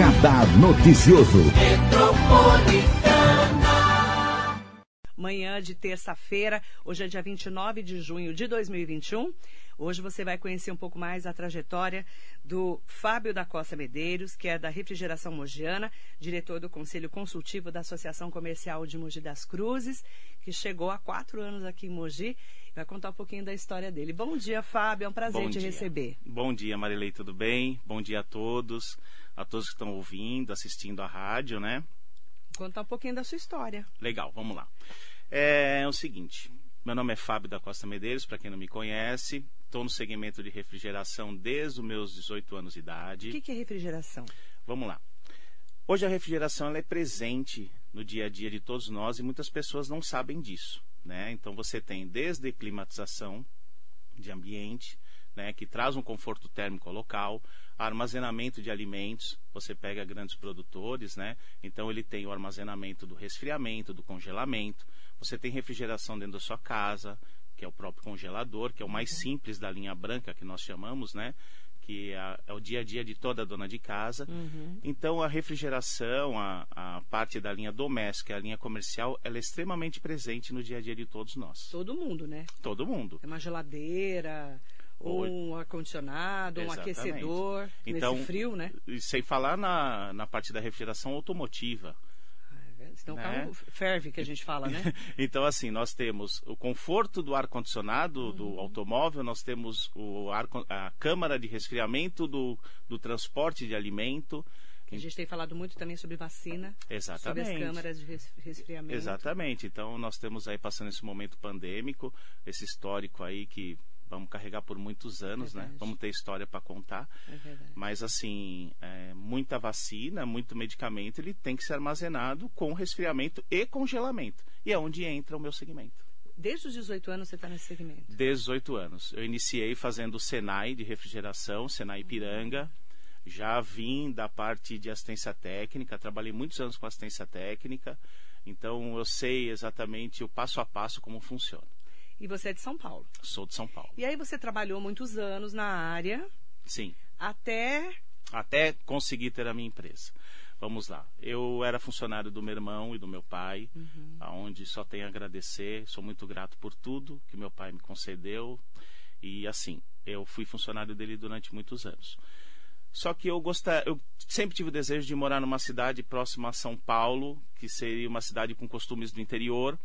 Radar Noticioso. Manhã de terça-feira, hoje é dia 29 de junho de 2021. Hoje você vai conhecer um pouco mais a trajetória do Fábio da Costa Medeiros, que é da Refrigeração Mogiana, diretor do Conselho Consultivo da Associação Comercial de Mogi das Cruzes, que chegou há quatro anos aqui em Mogi. Vai contar um pouquinho da história dele. Bom dia, Fábio. É um prazer Bom te dia. receber. Bom dia, Marilei, tudo bem? Bom dia a todos, a todos que estão ouvindo, assistindo a rádio, né? Contar um pouquinho da sua história. Legal, vamos lá. É, o seguinte, meu nome é Fábio da Costa Medeiros, para quem não me conhece. Estou no segmento de refrigeração desde os meus 18 anos de idade. O que, que é refrigeração? Vamos lá. Hoje a refrigeração ela é presente no dia a dia de todos nós e muitas pessoas não sabem disso. Né? Então você tem desde climatização de ambiente, né, que traz um conforto térmico local, armazenamento de alimentos, você pega grandes produtores, né? Então ele tem o armazenamento do resfriamento, do congelamento, você tem refrigeração dentro da sua casa, que é o próprio congelador, que é o mais simples da linha branca que nós chamamos, né? Que é, é o dia a dia de toda dona de casa. Então a refrigeração, a, a parte da linha doméstica, a linha comercial, ela é extremamente presente no dia a dia de todos nós. Todo mundo, né? Todo mundo. É uma geladeira, ou um ar-condicionado, um aquecedor, Então, nesse frio, né? E sem falar na, na parte da refrigeração automotiva. Então o né? carro ferve, que a gente fala, né? Então, assim, nós temos o conforto do ar-condicionado do Uhum. automóvel, nós temos o ar, a câmara de resfriamento do, do transporte de alimento. A gente tem falado muito também sobre vacina, sobre Exatamente. as câmaras de res- resfriamento. Exatamente. Então, nós temos aí passando esse momento pandêmico, esse histórico aí que vamos carregar por muitos anos, né? Verdade. Vamos ter história para contar. É. Mas assim, é, muita vacina, muito medicamento, ele tem que ser armazenado com resfriamento e congelamento. E é onde entra o meu segmento. Desde os 18 anos você está nesse segmento. 18 anos. Eu iniciei fazendo o Senai de refrigeração, Senai Piranga. Já vim da parte de assistência técnica, trabalhei muitos anos com assistência técnica. Então eu sei exatamente o passo a passo como funciona. E você é de São Paulo. Sou de São Paulo. E aí você trabalhou muitos anos na área, Sim. até até conseguir ter a minha empresa. Vamos lá. Eu era funcionário do meu irmão e do meu pai, aonde só tenho a agradecer. Sou muito grato por tudo que meu pai me concedeu. E assim, eu fui funcionário dele durante muitos anos. Só que eu gostar, eu sempre tive o desejo de morar numa cidade próxima a São Paulo, que seria uma cidade com costumes do interior,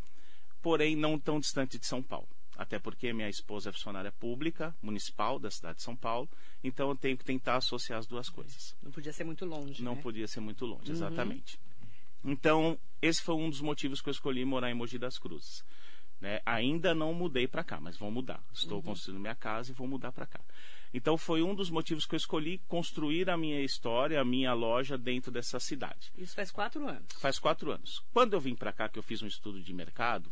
porém não tão distante de São Paulo. Até porque minha esposa é funcionária pública, municipal da cidade de São Paulo, então eu tenho que tentar associar as duas coisas. não podia ser muito longe. Não né? podia ser muito longe, exatamente. Então, esse foi um dos motivos que eu escolhi morar em Mogi das Cruzes. Né? Ainda não mudei para cá, mas vou mudar. Estou construindo minha casa e vou mudar para cá. Então, foi um dos motivos que eu escolhi construir a minha história, a minha loja dentro dessa cidade. Isso faz quatro anos. Faz quatro anos. Quando eu vim para cá, que eu fiz um estudo de mercado,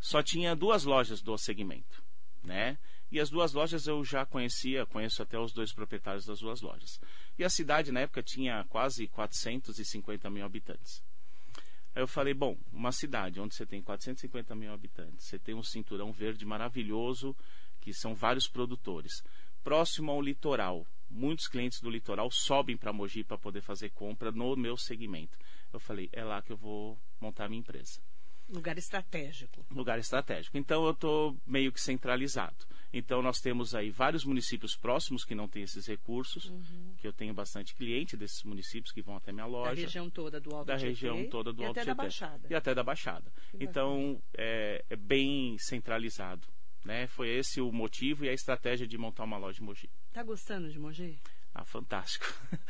só tinha duas lojas do segmento, né? E as duas lojas eu já conhecia, conheço até os dois proprietários das duas lojas. E a cidade na época tinha quase 450 mil habitantes. Aí eu falei, bom, uma cidade onde você tem 450 mil habitantes, você tem um cinturão verde maravilhoso, que são vários produtores, próximo ao litoral. Muitos clientes do litoral sobem para Mogi para poder fazer compra no meu segmento. Eu falei, é lá que eu vou montar a minha empresa Lugar estratégico. lugar estratégico. Então eu estou meio que centralizado. Então nós temos aí vários municípios próximos que não têm esses recursos, que eu tenho bastante cliente desses municípios que vão até minha Da loja. região toda do Alto da Tietê região toda do e Alto até da Tietê. Baixada. E até da Baixada. Que Então é, é bem centralizado. Né? Foi esse o motivo e a estratégia de montar uma loja em Mogi. Tá gostando de Mogi? Ah, fantástico.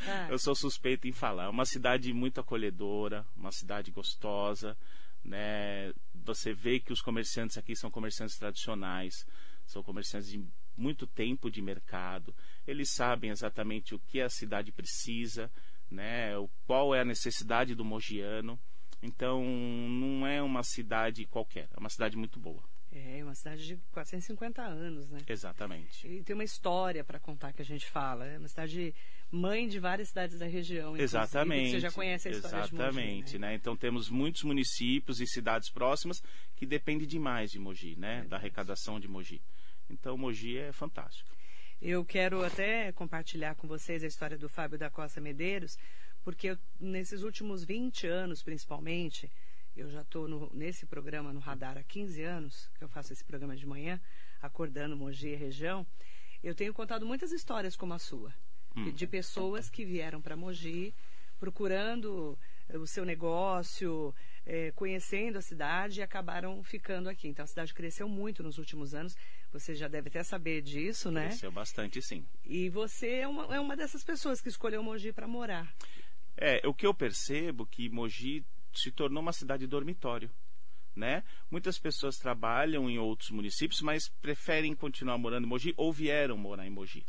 Ah. Eu sou suspeito em falar. É uma cidade muito acolhedora, uma cidade gostosa, né? Você vê que os comerciantes aqui são comerciantes tradicionais, são comerciantes de muito tempo de mercado. Eles sabem exatamente o que a cidade precisa, né? O qual é a necessidade do mogiano. Então, não é uma cidade qualquer, é uma cidade muito boa. É, uma cidade de 450 anos, né? Exatamente. E tem uma história para contar que a gente fala. É uma cidade mãe de várias cidades da região. Exatamente. Você já conhece a história Exatamente, de Mogi, né? né? Então temos muitos municípios e cidades próximas que dependem demais de Mogi, né? Da arrecadação de Mogi. Então Mogi é fantástico. Eu quero até compartilhar com vocês a história do Fábio da Costa Medeiros, porque eu, nesses últimos 20 anos, principalmente, eu já estou nesse programa no Radar há 15 anos, que eu faço esse programa de manhã, acordando Mogi e região, eu tenho contado muitas histórias como a sua, hum. de pessoas que vieram para Mogi procurando eh, o seu negócio, é, conhecendo a cidade e acabaram ficando aqui. Então a cidade cresceu muito nos últimos anos. Você já deve até saber disso, cresceu né? Cresceu bastante, sim. E você é uma, é uma dessas pessoas que escolheu Mogi para morar. É, o que eu percebo que Mogi se tornou uma cidade dormitório. Né? Muitas pessoas trabalham em outros municípios, mas preferem continuar morando em Mogi ou vieram morar em Mogi.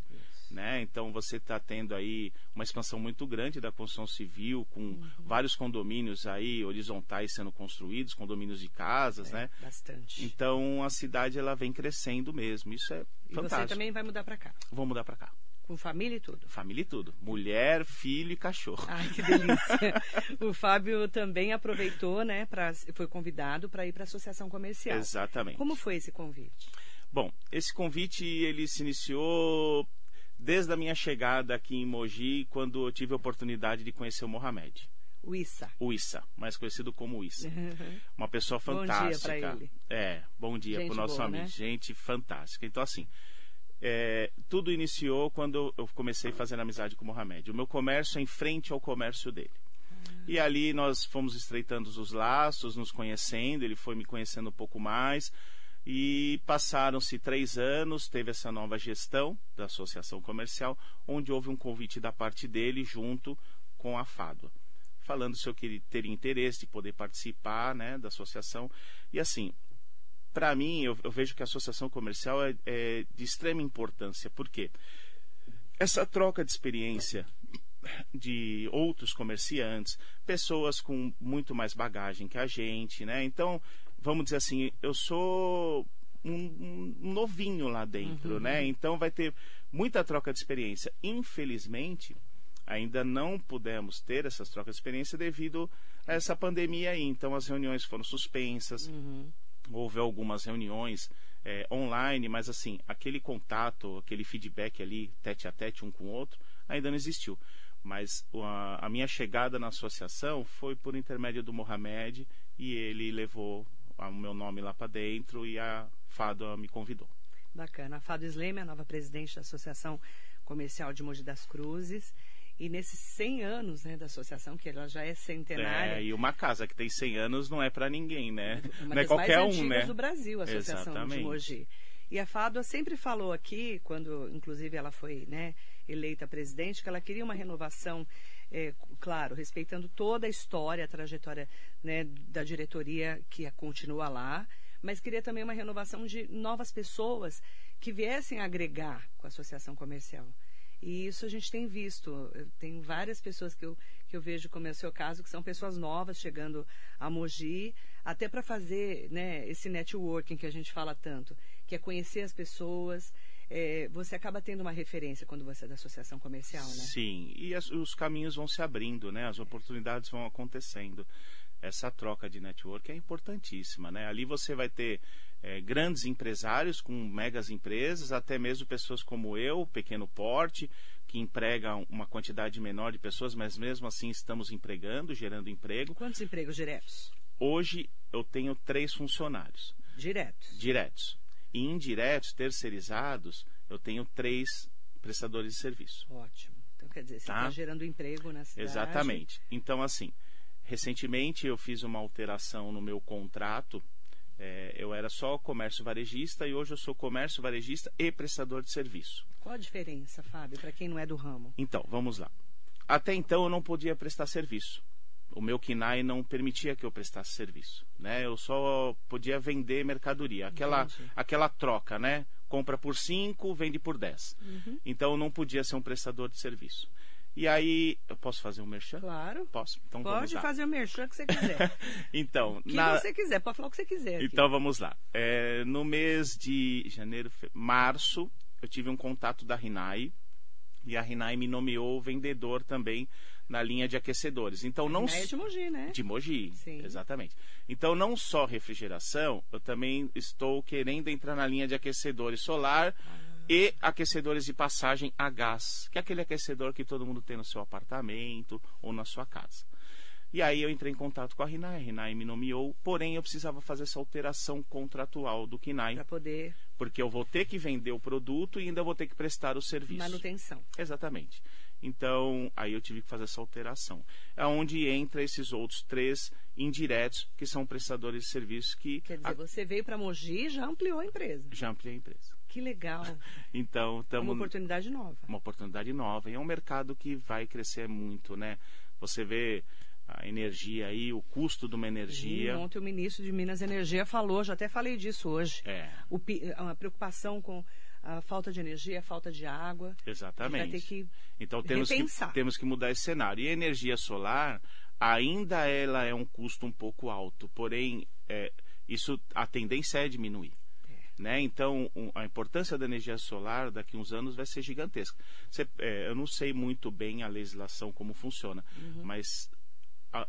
Né? Então você está tendo aí uma expansão muito grande da construção civil, com uhum. vários condomínios aí horizontais sendo construídos, condomínios de casas, é, né? Bastante. Então a cidade ela vem crescendo mesmo. Isso é e fantástico. você também vai mudar para cá? Vou mudar para cá. Com família e tudo? Família e tudo. Mulher, filho e cachorro. Ai, que delícia. o Fábio também aproveitou, né, pra, foi convidado para ir para a Associação Comercial. Exatamente. Como foi esse convite? Bom, esse convite ele se iniciou desde a minha chegada aqui em Mogi, quando eu tive a oportunidade de conhecer o Mohamed. O Issa. O Issa, mais conhecido como Issa. Uma pessoa fantástica. Bom dia para ele. É, bom dia para o nosso boa, amigo. Né? Gente fantástica. Então, assim, é, tudo iniciou quando eu comecei fazer amizade com o Mohamed. O meu comércio é em frente ao comércio dele. E ali nós fomos estreitando os laços, nos conhecendo, ele foi me conhecendo um pouco mais. E passaram-se três anos, teve essa nova gestão da associação comercial, onde houve um convite da parte dele junto com a Fádua, falando se eu queria ter interesse de poder participar né, da associação. E assim, para mim, eu, eu, vejo que a associação comercial é, é de extrema importância, porque essa troca de experiência de outros comerciantes, pessoas com muito mais bagagem que a gente, né? Então, vamos dizer assim, eu sou um, um novinho lá dentro, uhum. né? Então vai ter muita troca de experiência. Infelizmente, ainda não pudemos ter essas trocas de experiência devido a essa pandemia aí. Então as reuniões foram suspensas. Uhum. Houve algumas reuniões é, online, mas assim, aquele contato, aquele feedback ali, tete a tete um com o outro, ainda não existiu. Mas a, a minha chegada na associação foi por intermédio do Mohamed e ele levou o meu nome lá para dentro e a Fado me convidou. Bacana. A Fado Sleme a nova presidente da Associação Comercial de Mogi das Cruzes. E nesses 100 anos né, da associação, que ela já é centenária. É, e uma casa que tem 100 anos não é para ninguém, né? Uma não é qualquer mais um, né? do Brasil, a Associação Exatamente. de Mogi. E a Fádua sempre falou aqui, quando inclusive ela foi né, eleita presidente, que ela queria uma renovação é, claro, respeitando toda a história, a trajetória né, da diretoria que continua lá, mas queria também uma renovação de novas pessoas que viessem agregar com a associação comercial. E isso a gente tem visto. Tem várias pessoas que eu, que eu vejo, como é o seu caso, que são pessoas novas chegando a Mogi, até para fazer né, esse networking que a gente fala tanto, que é conhecer as pessoas, é, você acaba tendo uma referência quando você é da associação comercial, né? Sim, e as, os caminhos vão se abrindo, né? As oportunidades vão acontecendo. Essa troca de network é importantíssima, né? Ali você vai ter é, grandes empresários com megas empresas, até mesmo pessoas como eu, pequeno porte, que empregam uma quantidade menor de pessoas, mas mesmo assim estamos empregando, gerando emprego. Quantos empregos diretos? Hoje eu tenho três funcionários. Diretos? Diretos. E indiretos, terceirizados, eu tenho três prestadores de serviço. Ótimo. Então, quer dizer, você está tá gerando emprego na cidade. Exatamente. Então, assim, recentemente eu fiz uma alteração no meu contrato. É, eu era só comércio varejista e hoje eu sou comércio varejista e prestador de serviço. Qual a diferença, Fábio, para quem não é do ramo? Então, vamos lá. Até então eu não podia prestar serviço o meu KINAI não permitia que eu prestasse serviço, né? Eu só podia vender mercadoria, aquela, aquela troca, né? Compra por 5, vende por 10. Uhum. Então eu não podia ser um prestador de serviço. E aí, eu posso fazer um merchan? Claro. Posso. Então Pode fazer o merchan que você quiser. então, o que na... você quiser, pode falar o que você quiser. Aqui. Então vamos lá. É, no mês de janeiro, fe... março, eu tive um contato da Rinai e a Rinai me nomeou vendedor também na linha de aquecedores. Então não é de Mogi, né? De Mogi, Sim. exatamente. Então não só refrigeração, eu também estou querendo entrar na linha de aquecedores solar, ah. E aquecedores de passagem a gás, que é aquele aquecedor que todo mundo tem no seu apartamento ou na sua casa. E aí eu entrei em contato com a Rinai, a Rinai me nomeou, porém eu precisava fazer essa alteração contratual do KINAI. Para poder. Porque eu vou ter que vender o produto e ainda vou ter que prestar o serviço. Manutenção. Exatamente. Então, aí eu tive que fazer essa alteração. É onde entra esses outros três indiretos, que são prestadores de serviços que... Quer dizer, a... você veio para Mogi e já ampliou a empresa. Já ampliei a empresa. Que legal. então, tamo... Uma oportunidade nova. Uma oportunidade nova. E é um mercado que vai crescer muito, né? Você vê a energia aí, o custo de uma energia. ontem o ministro de Minas e Energia falou, já até falei disso hoje. É. O, a preocupação com a falta de energia, a falta de água. Exatamente. Vai ter que então temos repensar. que temos que mudar esse cenário. E a energia solar ainda ela é um custo um pouco alto, porém é, isso a tendência é diminuir. Né? Então, um, a importância da energia solar daqui a uns anos vai ser gigantesca. Você, é, eu não sei muito bem a legislação como funciona, uhum. mas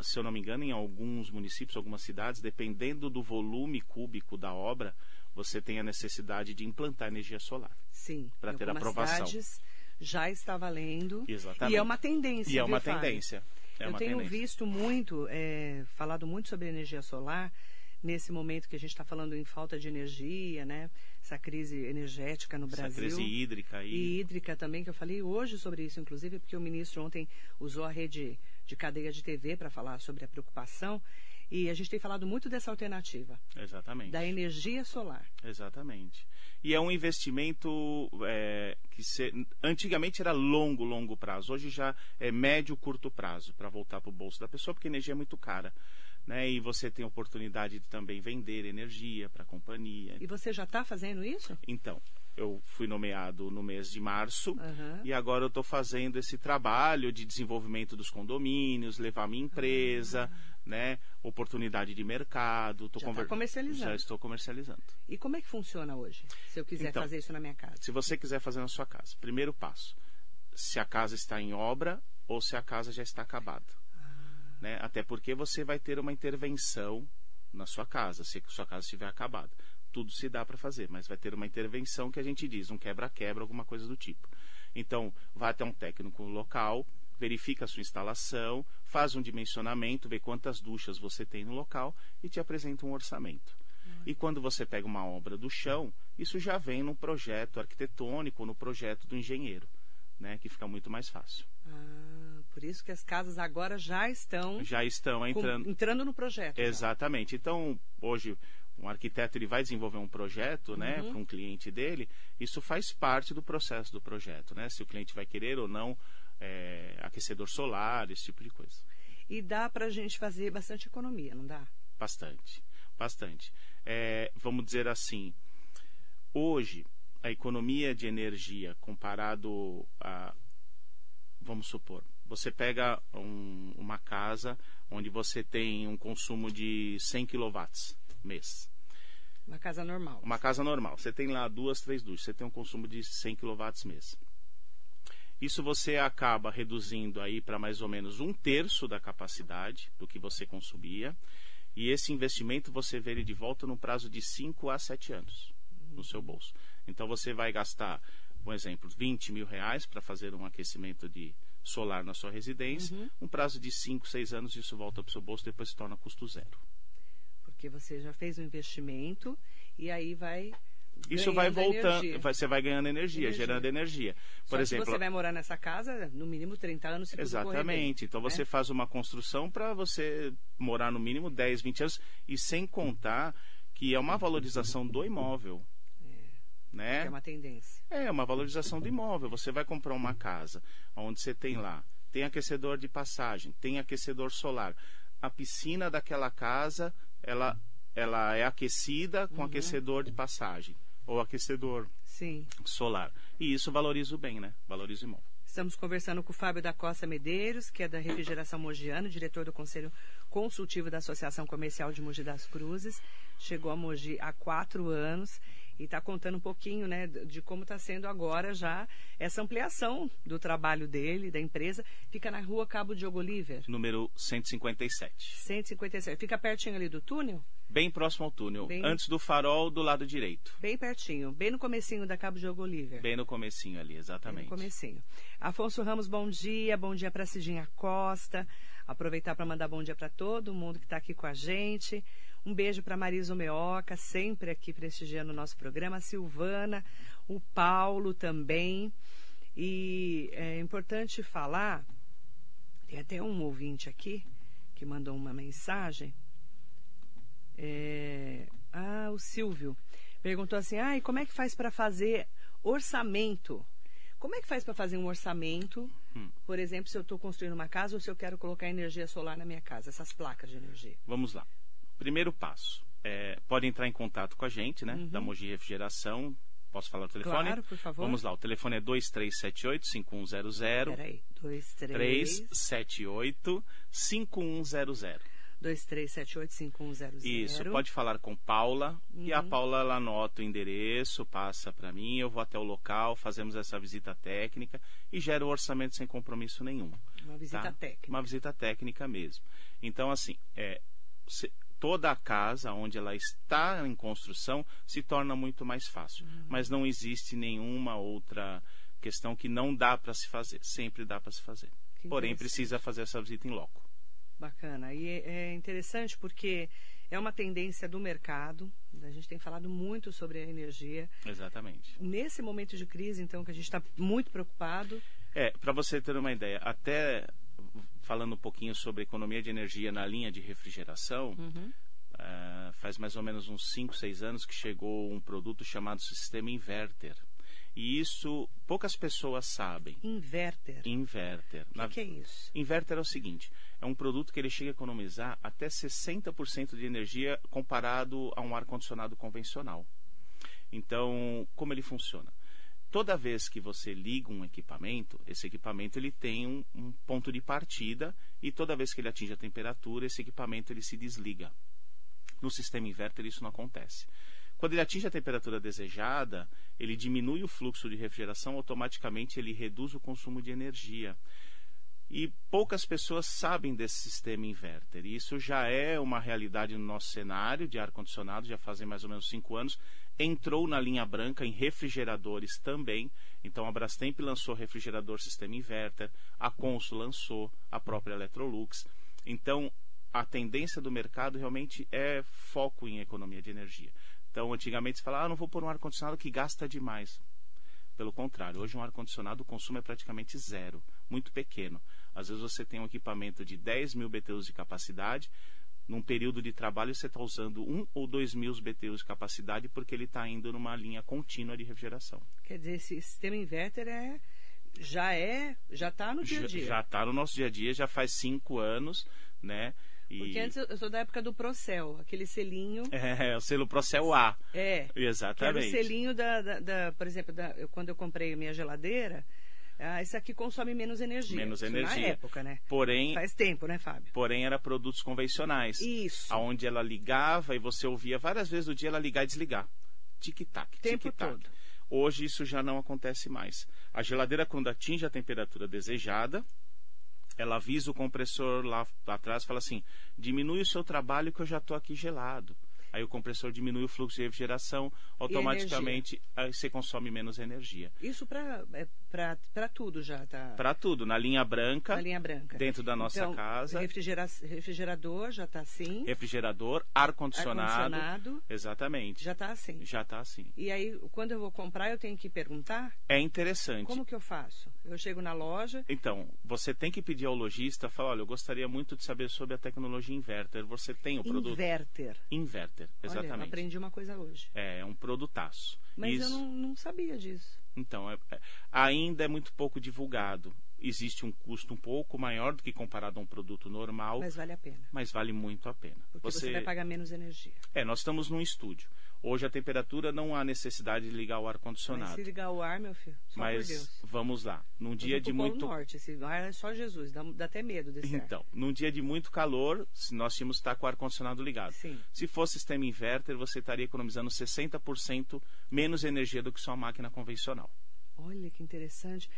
se eu não me engano, em alguns municípios, algumas cidades, dependendo do volume cúbico da obra, você tem a necessidade de implantar energia solar. Sim. Para ter aprovação. Cidades já está valendo. Exatamente. E é uma tendência. E é uma tendência. É eu uma tenho tendência. visto muito, é, falado muito sobre energia solar nesse momento que a gente está falando em falta de energia, né? Essa crise energética no Essa Brasil. crise hídrica aí. E hídrica também, que eu falei hoje sobre isso, inclusive, porque o ministro ontem usou a rede de cadeia de TV para falar sobre a preocupação. E a gente tem falado muito dessa alternativa. Exatamente. Da energia solar. Exatamente. E é um investimento é, que se, antigamente era longo, longo prazo. Hoje já é médio, curto prazo para voltar para o bolso da pessoa, porque a energia é muito cara. Né? E você tem a oportunidade de também vender energia para a companhia. E você já está fazendo isso? Então, eu fui nomeado no mês de março Uhum. e agora eu estou fazendo esse trabalho de desenvolvimento dos condomínios, levar minha empresa, né, oportunidade de mercado. Tô Já tá conver- comercializando. Já estou comercializando. E como é que funciona hoje? Se eu quiser Então, fazer isso na minha casa? Se você quiser fazer na sua casa, primeiro passo, se a casa está em obra ou se a casa já está acabada. Né? Até porque você vai ter uma intervenção na sua casa, se a sua casa estiver acabada. Tudo se dá para fazer, mas vai ter uma intervenção que a gente diz, um quebra-quebra, alguma coisa do tipo. Então, vai até um técnico local, verifica a sua instalação, faz um dimensionamento, vê quantas duchas você tem no local e te apresenta um orçamento. E quando você pega uma obra do chão, isso já vem no projeto arquitetônico, no projeto do engenheiro, né, que fica muito mais fácil. Ah, por isso que as casas agora já estão Já estão com- entrando. entrando no projeto. já. Exatamente. Então, hoje, um arquiteto ele vai desenvolver um projeto né, Uhum. para um cliente dele, isso faz parte do processo do projeto, né? Se o cliente vai querer ou não é, aquecedor solar, esse tipo de coisa. E dá para a gente fazer bastante economia, não dá? Bastante, bastante. É, vamos dizer assim, hoje a economia de energia comparado a, vamos supor, você pega um- uma casa onde você tem um consumo de 100 kW mês. Uma casa normal. Uma casa normal, você tem lá duas, três duchas, você tem um consumo de 100 kW mês. Isso você acaba reduzindo aí para mais ou menos um terço da capacidade do que você consumia. E esse investimento você vê ele de volta no prazo de 5 a 7 anos no seu bolso. Então você vai gastar, um exemplo, 20 mil reais para fazer um aquecimento de solar na sua residência. Uhum. Um prazo de 5, 6 anos isso volta para o seu bolso depois se torna custo zero. Porque você já fez um investimento e aí vai. Isso vai voltando, vai- você vai ganhando energia, Energia. gerando energia. Só Por que exemplo, você vai morar nessa casa, no mínimo 30 anos, se correr bem, Exatamente. Então você né? faz uma construção para você morar no mínimo 10, 20 anos e sem contar que é uma valorização do imóvel. Né? é uma tendência. É uma valorização do imóvel. Você vai comprar uma casa onde você tem lá, tem aquecedor de passagem, tem aquecedor solar. A piscina daquela casa, ela, ela é aquecida com aquecedor de passagem ou aquecedor Sim. solar. E isso valoriza o bem, né? Valoriza o imóvel. Estamos conversando com o Fábio da Costa Medeiros, que é da Refrigeração Mogiano, diretor do Conselho Consultivo da Associação Comercial de Mogi das Cruzes. Chegou a Mogi há quatro anos e está contando um pouquinho né, de como está sendo agora já essa ampliação do trabalho dele, da empresa. Fica na rua Cabo Diogo Oliver. Número 157. 157. Fica pertinho ali do túnel? Bem próximo ao túnel, bem... antes do farol do lado direito. Bem pertinho, bem no comecinho da Cabo Diogo Oliver. Bem no comecinho ali, exatamente. Bem no comecinho. Afonso Ramos, bom dia. Bom dia para Cidinha Costa. Aproveitar para mandar bom dia para todo mundo que está aqui com a gente. Um beijo para Marisa Meoca, sempre aqui prestigiando o nosso programa. A Silvana, o Paulo também. E é importante falar, tem até um ouvinte aqui que mandou uma mensagem. É, ah, o Silvio perguntou assim: ah, e como é que faz para fazer orçamento? Como é que faz para fazer um orçamento? Hum. Por exemplo, se eu estou construindo uma casa ou se eu quero colocar energia solar na minha casa, essas placas de energia. Vamos lá. Primeiro passo, é, pode entrar em contato com a gente, né? Uhum. Da Mogi Refrigeração. Posso falar o telefone? Claro, por favor. Vamos lá, o telefone é 2378-5100. Peraí, 2378-5100. 2378-5100. Isso, pode falar com Paula uhum. e a uhum. Paula ela anota o endereço, passa para mim, eu vou até o local, fazemos essa visita técnica e gera o orçamento sem compromisso nenhum. Uma visita tá? técnica. Uma visita técnica mesmo. Então, assim, é, toda a casa onde ela está em construção se torna muito mais fácil. Uhum. Mas não existe nenhuma outra questão que não dá para se fazer. Sempre dá para se fazer. Porém, precisa fazer essa visita em loco. Bacana. E é interessante porque é uma tendência do mercado. A gente tem falado muito sobre a energia. Exatamente. Nesse momento de crise, então, que a gente está muito preocupado. É, para você ter uma ideia, até falando um pouquinho sobre economia de energia na linha de refrigeração, uhum. uh, faz mais ou menos uns 5, 6 anos que chegou um produto chamado sistema inverter. E isso poucas pessoas sabem. Inverter. Inverter. O que, que, é isso? Inverter é o seguinte: é um produto que ele chega a economizar até 60% de energia comparado a um ar condicionado convencional. Então, como ele funciona? Toda vez que você liga um equipamento, esse equipamento ele tem um, um, ponto de partida e toda vez que ele atinge a temperatura, esse equipamento ele se desliga. No sistema inverter isso não acontece. Quando ele atinge a temperatura desejada, ele diminui o fluxo de refrigeração, automaticamente ele reduz o consumo de energia. E poucas pessoas sabem desse sistema inverter. E isso já é uma realidade no nosso cenário de ar-condicionado, já fazem mais ou menos cinco anos entrou na linha branca em refrigeradores também. Então a Brastemp lançou refrigerador sistema inverter, a Consul lançou, a própria Electrolux. Então a tendência do mercado realmente é foco em economia de energia. Então antigamente se falava, ah, não vou pôr um ar-condicionado que gasta demais. Pelo contrário, hoje um ar-condicionado o consumo é praticamente zero, muito pequeno. Às vezes você tem um equipamento de 10 mil BTUs de capacidade, num período de trabalho você está usando um ou dois mil BTUs de capacidade porque ele está indo numa linha contínua de refrigeração. Quer dizer, esse sistema inverter é já é já está no dia a dia. Já está no nosso dia a dia, já faz cinco anos, né? E... Porque antes eu sou da época do Procel, aquele selinho. É, o selo Procel A. É. Exatamente. Que era o selinho da, da, da por exemplo, da, eu, quando eu comprei a minha geladeira, ah, esse aqui consome menos energia. Menos energia. Na época, né? Porém. Faz tempo, né, Fábio? Porém, era produtos convencionais. Isso. Onde ela ligava e você ouvia várias vezes no dia ela ligar e desligar. Tic-tac, tic-tac. Hoje isso já não acontece mais. A geladeira, quando atinge a temperatura desejada, ela avisa o compressor lá atrás e fala assim: diminui o seu trabalho que eu já estou aqui gelado aí o compressor diminui o fluxo de refrigeração, automaticamente você consome menos energia. Isso para é, para tudo já tá. Para tudo, na linha branca. Na linha branca. Dentro da nossa então, casa. Refrigera refrigerador já está assim. Refrigerador, ar condicionado. Ar condicionado. Exatamente. Já está assim. Já está assim. E aí quando eu vou comprar eu tenho que perguntar? É interessante. Como que eu faço? Eu chego na loja. Então você tem que pedir ao lojista, falar, olha, eu gostaria muito de saber sobre a tecnologia inverter. Você tem o produto? Inverter. Inverter, exatamente. Olha, aprendi uma coisa hoje. É, é um produtaço. Mas Isso... eu não, não sabia disso. Então, é, é, ainda é muito pouco divulgado. Existe um custo um pouco maior do que comparado a um produto normal. Mas vale a pena. Mas vale muito a pena. Porque você, você vai pagar menos energia. É, nós estamos num estúdio. Hoje a temperatura não há necessidade de ligar o ar Mas condicionado. se ligar o ar, meu filho, só Mas por Deus. vamos lá. Num dia de muito Norte, esse ar é só Jesus, dá, dá até medo desse ar. Então, num dia de muito calor, nós tínhamos que estar com o ar condicionado ligado. Sim. Se fosse sistema inverter, você estaria economizando 60% menos energia do que sua máquina convencional. Olha que interessante.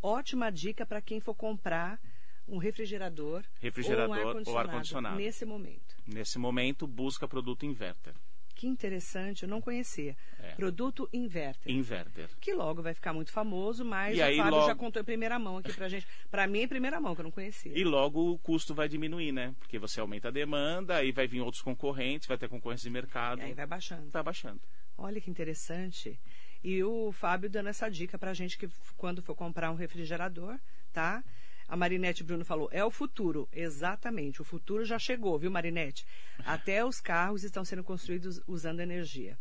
Ótima dica para quem for comprar um refrigerador, Refrigerador ou um ou ar-condicionado ar-condicionado. nesse momento. Nesse momento, busca produto inverter. Que interessante, eu não conhecia. É. Produto Inverter. Inverter. Que logo vai ficar muito famoso, mas E o aí, Fábio logo- já contou em primeira mão aqui pra gente. Pra mim, em primeira mão, que eu não conhecia. E logo o custo vai diminuir, né? Porque você aumenta a demanda, aí vai vir outros concorrentes, vai ter concorrência de mercado. E aí vai baixando. Vai baixando. Olha que interessante. E o Fábio dando essa dica pra gente que quando for comprar um refrigerador, tá? A Marinete Bruno falou, é o futuro. Exatamente, o futuro já chegou, viu, Marinete? Até os carros estão sendo construídos usando energia.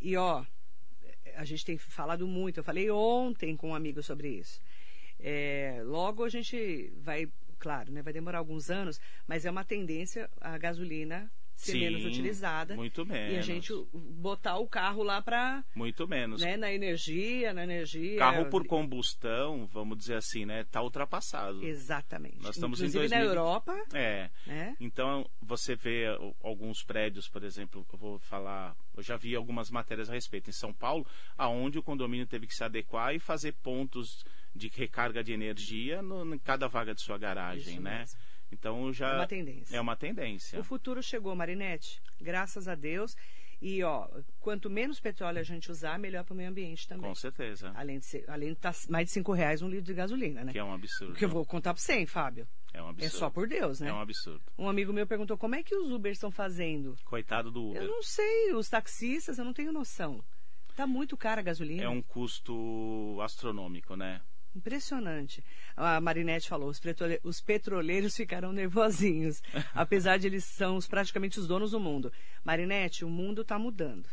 E, ó, a gente tem falado muito, eu falei ontem com um amigo sobre isso. É, logo a gente vai, claro, né, vai demorar alguns anos, mas é uma tendência a gasolina ser Sim, menos utilizada. muito E a menos. gente botar o carro lá para Muito menos. né, na energia, na energia. Carro por combustão, vamos dizer assim, né? Tá ultrapassado. Exatamente. Nós estamos em Inclusive na 2020. Europa, É. né? Então, você vê alguns prédios, por exemplo, eu vou falar, eu já vi algumas matérias a respeito em São Paulo, aonde o condomínio teve que se adequar e fazer pontos de recarga de energia no, em cada vaga de sua garagem, Isso né? mesmo. Então já É uma tendência. é uma tendência. O futuro chegou, Marinete. Graças a Deus. E, ó, quanto menos petróleo a gente usar, melhor para o meio ambiente também. Com certeza. Além de ser, além de estar mais de cinco reais um litro de gasolina, né? Que é um absurdo. Que eu vou contar para você, hein, Fábio? É um É absurdo. só por Deus, né? É um absurdo. Um amigo meu perguntou como é que os Ubers estão fazendo. Coitado do Uber. Eu não sei, os taxistas, eu não tenho noção. Tá muito cara a gasolina. É um custo astronômico, né? Impressionante. A Marinette falou, os, petrole- os petroleiros ficaram nervosinhos, apesar de eles são os- praticamente os donos do mundo. Marinette, o mundo está mudando.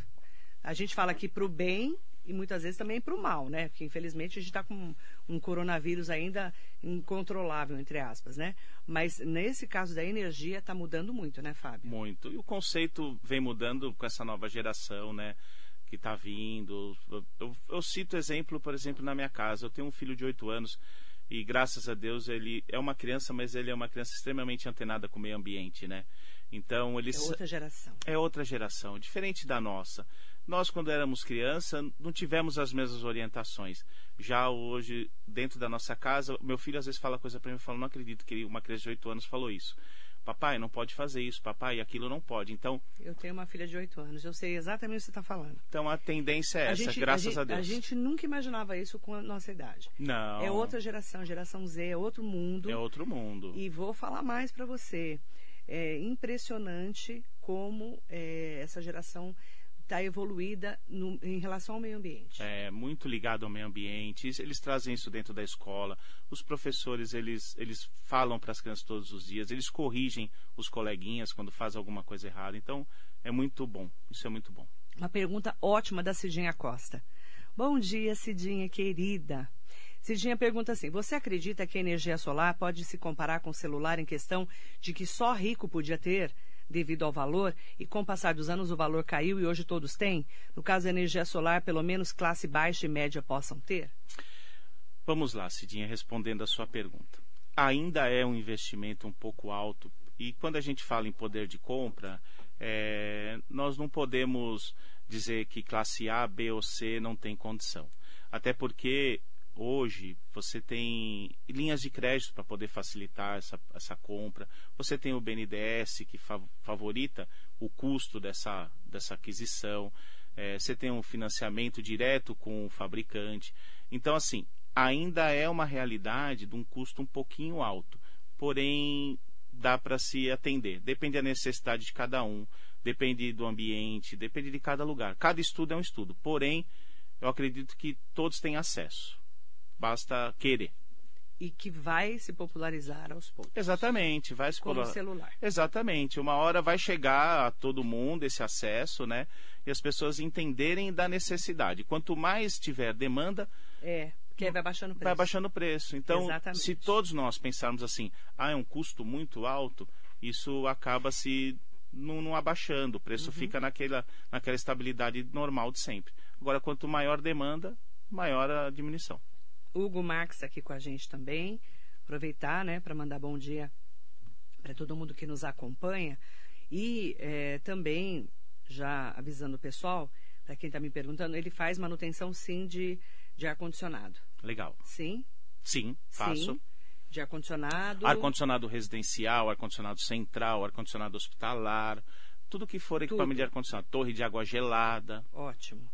A gente fala aqui para o bem e muitas vezes também para o mal, né? Porque infelizmente a gente está com um coronavírus ainda incontrolável, entre aspas, né? Mas nesse caso da energia está mudando muito, né, Fábio? Muito. E o conceito vem mudando com essa nova geração, né? Que está vindo. Eu, eu- eu cito exemplo, por exemplo, na minha casa. Eu tenho um filho de 8 anos e, graças a Deus, ele é uma criança, mas ele é uma criança extremamente antenada com o meio ambiente, né? Então, ele É outra geração. é outra geração, diferente da nossa. Nós, quando éramos criança, não tivemos as mesmas orientações. Já hoje, dentro da nossa casa, meu filho às vezes fala coisa para mim e fala: Não acredito que uma criança de 8 anos falou isso. Papai, não pode fazer isso, papai, aquilo não pode. Então, Eu tenho uma filha de 8 anos, eu sei exatamente o que você está falando. então a tendência é essa, graças a, gente, Deus. A gente nunca imaginava isso com a nossa idade. Não. É outra geração, geração Z, é outro mundo. É outro mundo. E vou falar mais para você. É impressionante como é, essa geração está evoluída no- em relação ao meio ambiente. é muito ligado ao meio ambiente. Eles trazem isso dentro da escola. Os professores eles eles falam para as crianças todos os dias. Eles corrigem os coleguinhas quando fazem alguma coisa errada. Então é muito bom. Isso é muito bom. Uma pergunta ótima da Cidinha Costa. Bom dia, Cidinha querida. Cidinha pergunta assim: Você acredita que a energia solar pode se comparar com o celular em questão de que só rico podia ter, devido ao valor, e com o passar dos anos o valor caiu e hoje todos têm? No caso, a energia solar, pelo menos classe baixa e média possam ter? Vamos lá, Cidinha, respondendo a sua pergunta. Ainda é um investimento um pouco alto. E quando a gente fala em poder de compra, é, nós não podemos dizer que classe A, B ou C não tem condição. Até porque hoje você tem linhas de crédito para poder facilitar essa, essa compra. Você tem o BNDES que fa- favorita o custo dessa, dessa aquisição. É, você tem um financiamento direto com o fabricante. Então, assim, ainda é uma realidade de um custo um pouquinho alto. Porém, dá para se atender. Depende da necessidade de cada um, depende do ambiente, depende de cada lugar. Cada estudo é um estudo. Porém, eu acredito que todos têm acesso. Basta querer. E que vai se popularizar aos poucos. Exatamente, vai se Como o colo- celular. Exatamente. Uma hora vai chegar a todo mundo esse acesso, né? E as pessoas entenderem da necessidade. Quanto mais tiver demanda, É, porque vai baixando o preço. vai baixando o preço. Então, Exatamente. se todos nós pensarmos assim, ah, é um custo muito alto, isso acaba se não, não abaixando, o preço Uhum. fica naquela, naquela estabilidade normal de sempre. Agora, quanto maior demanda, maior a diminuição. Hugo Marques aqui com a gente também. Aproveitar, né, para mandar bom dia para todo mundo que nos acompanha. E eh, também, já avisando o pessoal, para quem está me perguntando, ele faz manutenção sim de, de ar-condicionado. Legal. Sim? Sim, faço. Sim. De ar-condicionado. Ar-condicionado residencial, ar-condicionado central, ar-condicionado hospitalar, tudo que for equipamento Tudo. de ar-condicionado, torre de água gelada. Ótimo.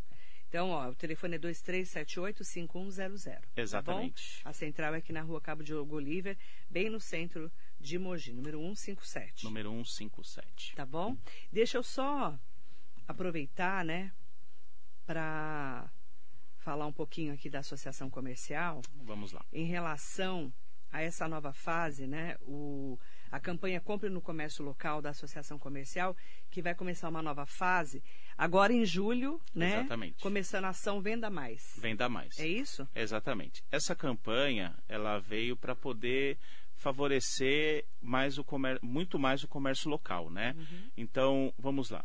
Então, ó, o telefone é 2378-5100. Exatamente. Tá? A central é aqui na rua Cabo Diogo Oliver, bem no centro de Mogi, número 157. Número 157. Tá bom? Deixa eu só aproveitar, né, para falar um pouquinho aqui da associação comercial Vamos lá. em relação a essa nova fase, né? O, a campanha Compre no Comércio Local da Associação Comercial, que vai começar uma nova fase agora em julho, né? Exatamente. Começando a ação Venda Mais. Venda mais. É isso? Exatamente. Essa campanha, ela veio para poder favorecer mais o comer... muito mais o comércio local, né? Então, vamos lá.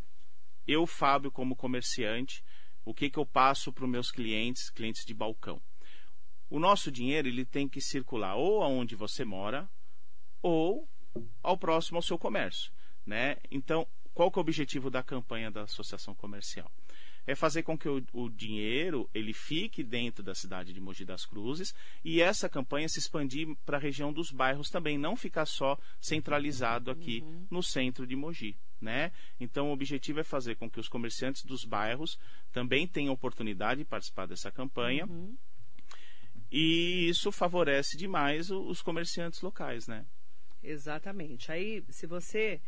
Eu, Fábio, como comerciante, o que, que eu passo para os meus clientes, clientes de balcão? O nosso dinheiro ele tem que circular ou aonde você mora ou ao próximo ao seu comércio, né? Então, qual que é o objetivo da campanha da associação comercial? É fazer com que o, o dinheiro ele fique dentro da cidade de Mogi das Cruzes e essa campanha se expandir para a região dos bairros também, não ficar só centralizado aqui no centro de Mogi. Né? Então, o objetivo é fazer com que os comerciantes dos bairros também tenham oportunidade de participar dessa campanha Uhum. e isso favorece demais os comerciantes locais, né? Exatamente. Aí, se você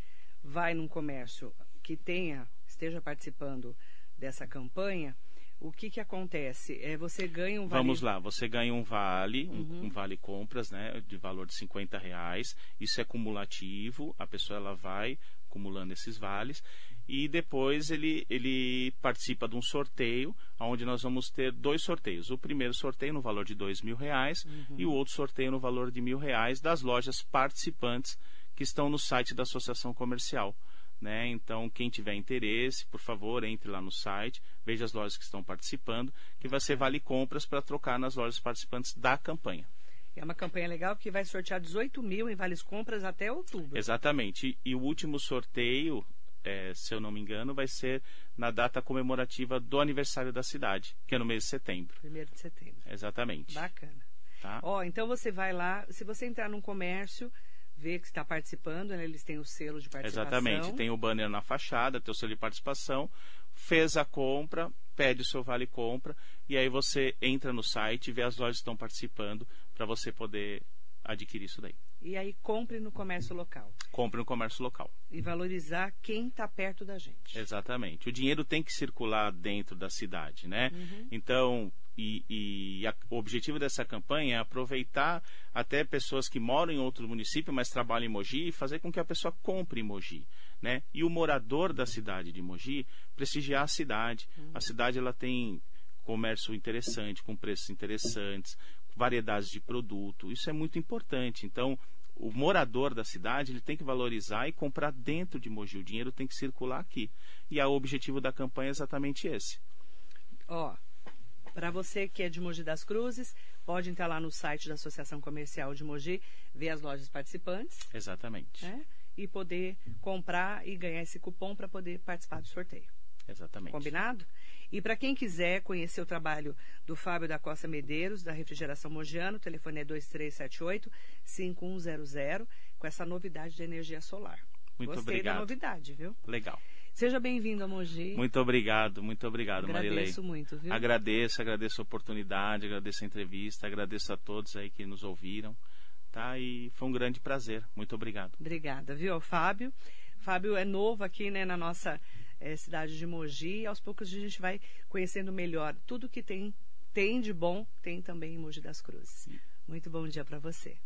vai num comércio que tenha, esteja participando dessa campanha, o que que acontece? É você ganha um vale Vamos lá, você ganha um vale, um- Uhum. um, vale compras, né, de valor de 50 reais. Isso é cumulativo, a pessoa ela vai acumulando esses vales e depois ele, ele participa de um sorteio, onde nós vamos ter dois sorteios. O primeiro sorteio no valor de dois mil reais Uhum. e o outro sorteio no valor de mil reais das lojas participantes que estão no site da Associação Comercial. Né? Então, quem tiver interesse, por favor, entre lá no site, veja as lojas que estão participando, que vai ser vale compras para trocar nas lojas participantes da campanha. É uma campanha legal que vai sortear 18 mil em vales compras até outubro. Exatamente. E, e o último sorteio, eh, se eu não me engano, vai ser na data comemorativa do aniversário da cidade, que é no mês de setembro. Primeiro de setembro. Exatamente. Bacana. Tá? Ó, então você vai lá, se você entrar num comércio, ver que está participando, né, eles têm o selo de participação. Exatamente. Tem o banner na fachada, tem o selo de participação, fez a compra, pede o seu vale compra e aí você entra no site vê as lojas que estão participando para você poder adquirir isso daí. E aí compre no comércio local. Compre no comércio local. E valorizar quem está perto da gente. Exatamente. O dinheiro tem que circular dentro da cidade, né? Então, e, e a- o objetivo dessa campanha é aproveitar até pessoas que moram em outro município, mas trabalham em Mogi, e fazer com que a pessoa compre em Mogi, né? E o morador da cidade de Mogi prestigiar a cidade. A cidade ela tem comércio interessante, com preços interessantes, variedades de produto. Isso é muito importante. Então, o morador da cidade ele tem que valorizar e comprar dentro de Mogi. O dinheiro tem que circular aqui. E o objetivo da campanha é exatamente esse. Ó, para você que é de Mogi das Cruzes, pode entrar lá no site da Associação Comercial de Mogi, ver as lojas participantes, Exatamente. né? E poder comprar e ganhar esse cupom para poder participar do sorteio. Exatamente. Combinado? E para quem quiser conhecer o trabalho do Fábio da Costa Medeiros, da Refrigeração Mogiano, o telefone é 2378-5100, com essa novidade de energia solar. Muito Gostei da obrigado. novidade, viu? Legal. Seja bem-vindo a Mogi. Muito obrigado, muito obrigado, Marilei. Agradeço muito, viu? Agradeço, agradeço a oportunidade, agradeço a entrevista, agradeço a todos aí que nos ouviram, tá? E foi um grande prazer. Muito obrigado. Obrigada, viu, Fábio. Fábio é novo aqui, né, na nossa é, cidade de Mogi. Aos poucos a gente vai conhecendo melhor tudo que tem, tem de bom, tem também em Mogi das Cruzes. Muito bom dia para você.